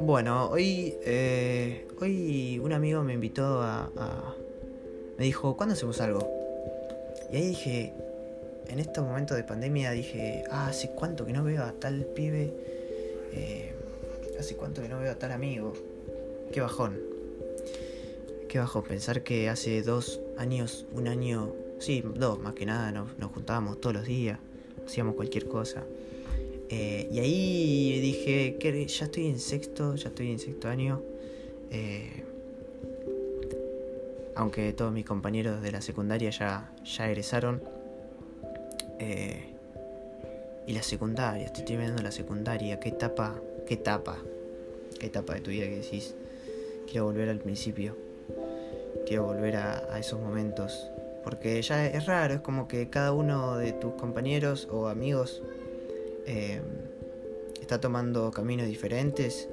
Bueno, hoy, eh, hoy un amigo me invitó a, Me dijo, ¿cuándo hacemos algo? Y ahí dije, en estos momentos de pandemia dije, ah, hace cuánto que no veo a tal pibe, eh, hace cuánto que no veo a tal amigo. Qué bajón. Qué bajón pensar que hace dos años, un año, sí, dos más que nada, nos, nos juntábamos todos los días, hacíamos cualquier cosa. Eh, y ahí dije que ya estoy en sexto, ya estoy en sexto año. Eh, aunque todos mis compañeros de la secundaria ya, ya egresaron. Eh, y la secundaria, estoy terminando la secundaria. ¿Qué etapa? ¿Qué etapa? ¿Qué etapa de tu vida que decís? Quiero volver al principio. Quiero volver a, a esos momentos. Porque ya es raro, es como que cada uno de tus compañeros o amigos eh, está tomando caminos diferentes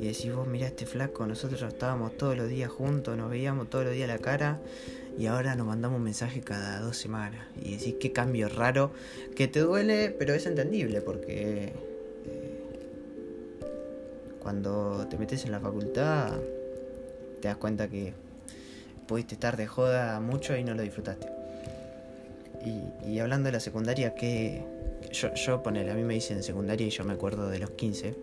y decís vos, mira este flaco, nosotros estábamos todos los días juntos, nos veíamos todos los días la cara y ahora nos mandamos un mensaje cada dos semanas y decís qué cambio raro, que te duele, pero es entendible porque eh, cuando te metes en la facultad te das cuenta que pudiste estar de joda mucho y no lo disfrutaste. Y, hablando de la secundaria, ¿qué, yo, yo ponele, a mí me dicen secundaria y yo me acuerdo de los 15,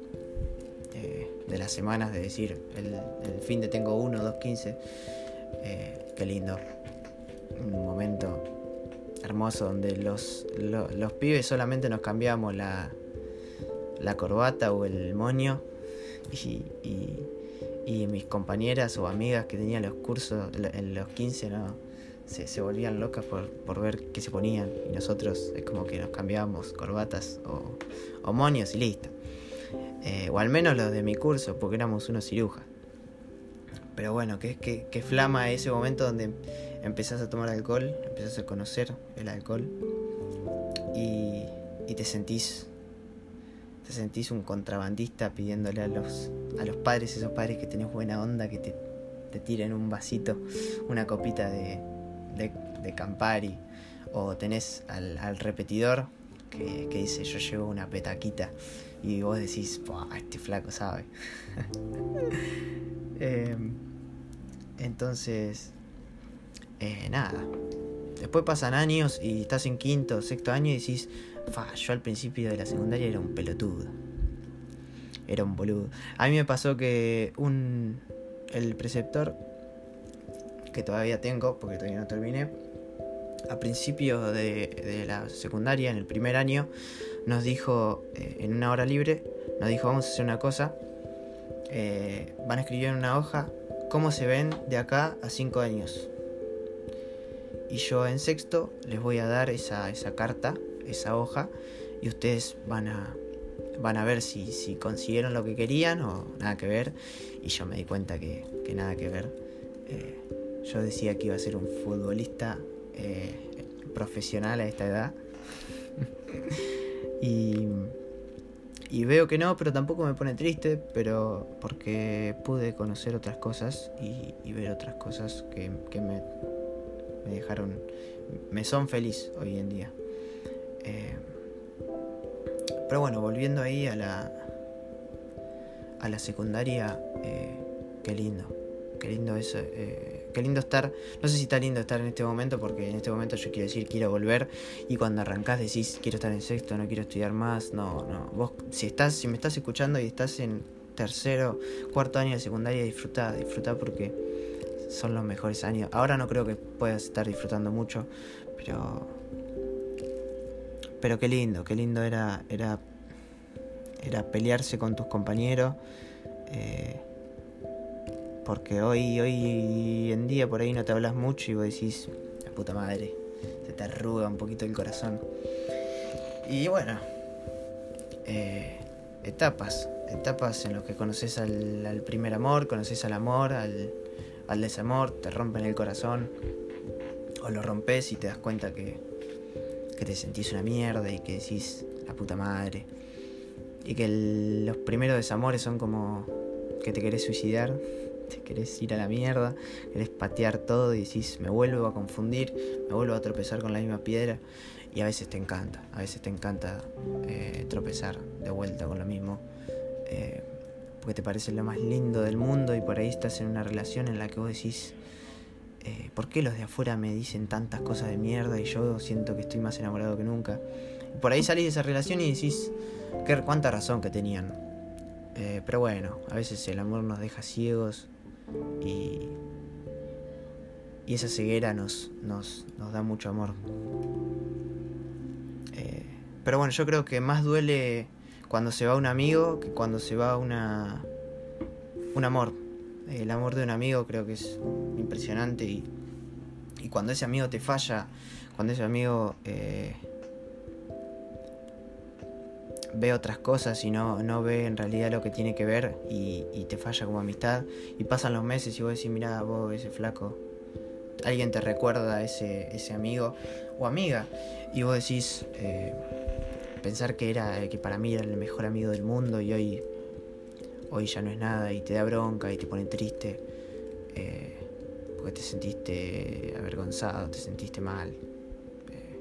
eh, de las semanas, de decir, el, fin de tengo uno, dos, 15. Eh, qué lindo. Un momento hermoso donde los, los, pibes solamente nos cambiamos la, la corbata o el moño y, mis compañeras o amigas que tenían los cursos en los 15 no se, se volvían locas por, por, ver qué se ponían y nosotros es como que nos cambiábamos corbatas o, o moños y listo. Eh, o al menos los de mi curso, porque éramos unos cirujas. Pero bueno, que, que, que flama ese momento donde empezás a tomar alcohol, empezás a conocer el alcohol y, y te sentís te sentís un contrabandista pidiéndole a los, a los padres, esos padres que tenés buena onda, que te, te tiren un vasito, una copita de, de, Campari, o tenés al, repetidor que, dice yo llevo una petaquita y vos decís, este flaco sabe. Em, entonces, eh, nada. Después pasan años y estás en quinto, sexto año y decís, yo al principio de la secundaria era un pelotudo. Era un boludo. A mí me pasó que un el preceptor que todavía tengo, porque todavía no terminé, a principio de, la secundaria, en el primer año, nos dijo, eh, en una hora libre, nos dijo, vamos a hacer una cosa, eh, van a escribir en una hoja cómo se ven de acá a cinco años. Y yo en sexto les voy a dar esa, esa carta, esa hoja, y ustedes van a, van a ver si, si consiguieron lo que querían o nada que ver. Y yo me di cuenta que, que nada que ver. Eh, yo decía que iba a ser un futbolista eh, profesional a esta edad. y, y, veo que no, pero tampoco me pone triste, pero porque pude conocer otras cosas y, ver otras cosas que, me, me, dejaron, me son feliz hoy en día. Eh, pero bueno, volviendo ahí a la, a la secundaria, eh, qué lindo, qué lindo eso qué lindo estar. No sé si está lindo estar en este momento, porque en este momento yo quiero decir quiero volver. Y cuando arrancás decís quiero estar en sexto, no quiero estudiar más. No, no. Vos, si estás, si me estás escuchando y estás en tercero, cuarto año de secundaria, disfruta, disfruta porque son los mejores años. Ahora no creo que puedas estar disfrutando mucho, pero. Pero qué lindo, qué lindo era. era. era pelearse con tus compañeros. Eh, porque hoy, hoy en día por ahí no te hablas mucho y vos decís, la puta madre, se te arruga un poquito el corazón. Y bueno, eh, etapas, etapas en las que conoces al, primer amor, conoces al amor, al, al, desamor, te rompen el corazón, o lo rompes y te das cuenta que, que te sentís una mierda y que decís, la puta madre. Y que los primeros desamores son como que te querés suicidar te querés ir a la mierda, querés patear todo y decís, me vuelvo a confundir, me vuelvo a tropezar con la misma piedra. Y a veces te encanta, a veces te encanta eh, tropezar de vuelta con lo mismo. Eh, porque te parece lo más lindo del mundo y por ahí estás en una relación en la que vos decís, eh, ¿por qué los de afuera me dicen tantas cosas de mierda y yo siento que estoy más enamorado que nunca? Por ahí salís de esa relación y decís, ¿qué, cuánta razón que tenían. Eh, pero bueno, a veces el amor nos deja ciegos y, y esa ceguera nos, nos, nos da mucho amor. Eh, pero bueno, yo creo que más duele cuando se va un amigo que cuando se va una un amor. El amor de un amigo creo que es impresionante y, y cuando ese amigo te falla, cuando ese amigo eh, ve otras cosas y no, no ve en realidad lo que tiene que ver y, y, te falla como amistad y pasan los meses y vos decís, mira, vos ese flaco, alguien te recuerda a ese, ese amigo o amiga y vos decís, eh, pensar que era que para mí era el mejor amigo del mundo y hoy hoy ya no es nada y te da bronca y te pone triste eh, porque te sentiste avergonzado, te sentiste mal. Eh,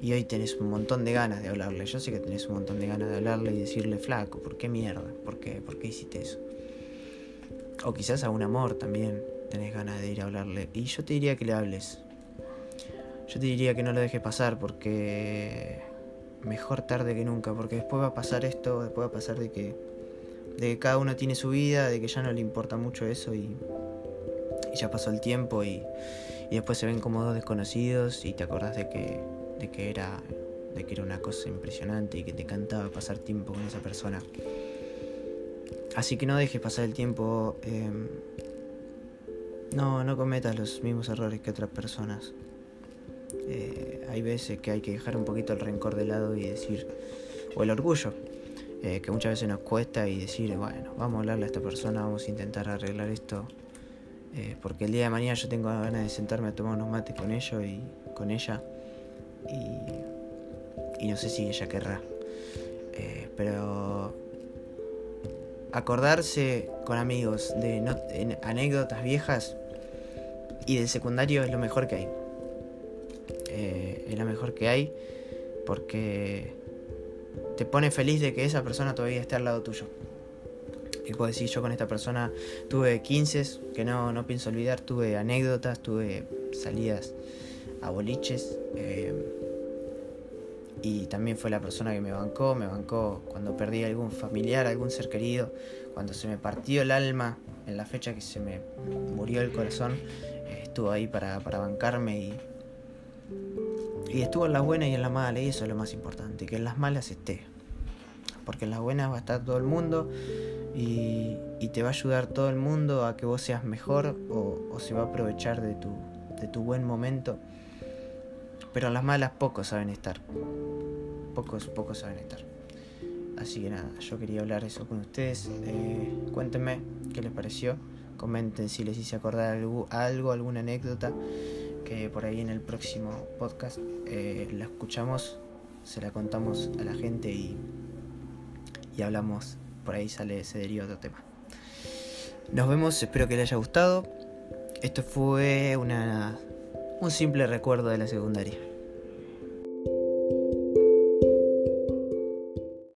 y hoy tenés un montón de ganas de hablarle. Yo sé que tenés un montón de ganas de hablarle y decirle, flaco, ¿por qué mierda? ¿Por qué, ¿Por qué hiciste eso? O quizás a un amor también tenés ganas de ir a hablarle. Y yo te diría que le hables. Yo te diría que no lo dejes pasar porque mejor tarde que nunca, porque después va a pasar esto, después va a pasar de que, de que cada uno tiene su vida, de que ya no le importa mucho eso y, y ya pasó el tiempo y, y, después se ven como dos desconocidos y te acordás de que, de que era de que era una cosa impresionante y que te encantaba pasar tiempo con esa persona. Así que no dejes pasar el tiempo. Eh, no, no cometas los mismos errores que otras personas. Eh, hay veces que hay que dejar un poquito el rencor de lado y decir, o el orgullo, eh, que muchas veces nos cuesta y decir, bueno, vamos a hablarle a esta persona, vamos a intentar arreglar esto, eh, porque el día de mañana yo tengo ganas de sentarme a tomar unos mates con ellos y con ella, y, y no sé si ella querrá, pero acordarse con amigos de anécdotas viejas y del secundario es lo mejor que hay eh, es la mejor que hay porque te pone feliz de que esa persona todavía esté al lado tuyo. Y puedo decir, yo con esta persona tuve 15 que no, no pienso olvidar, tuve anécdotas, tuve salidas a boliches. Eh, y también fue la persona que me bancó, me bancó cuando perdí algún familiar, algún ser querido, cuando se me partió el alma, en la fecha que se me murió el corazón, eh, estuvo ahí para, para bancarme y, y estuvo en las buenas y en las malas, y eso es lo más importante, que en las malas esté. Porque en las buenas va a estar todo el mundo y, y te va a ayudar todo el mundo a que vos seas mejor o, se va a aprovechar de tu, de tu buen momento. Pero en las malas pocos saben estar. Pocos, pocos saben estar. Así que nada, yo quería hablar eso con ustedes. Eh, cuéntenme qué les pareció. Comenten si les hice acordar algo alguna anécdota por ahí en el próximo podcast eh, la escuchamos, se la contamos a la gente y, y hablamos, por ahí sale, se deriva otro tema. Nos vemos, espero que les haya gustado. Esto fue una, un simple recuerdo de la secundaria.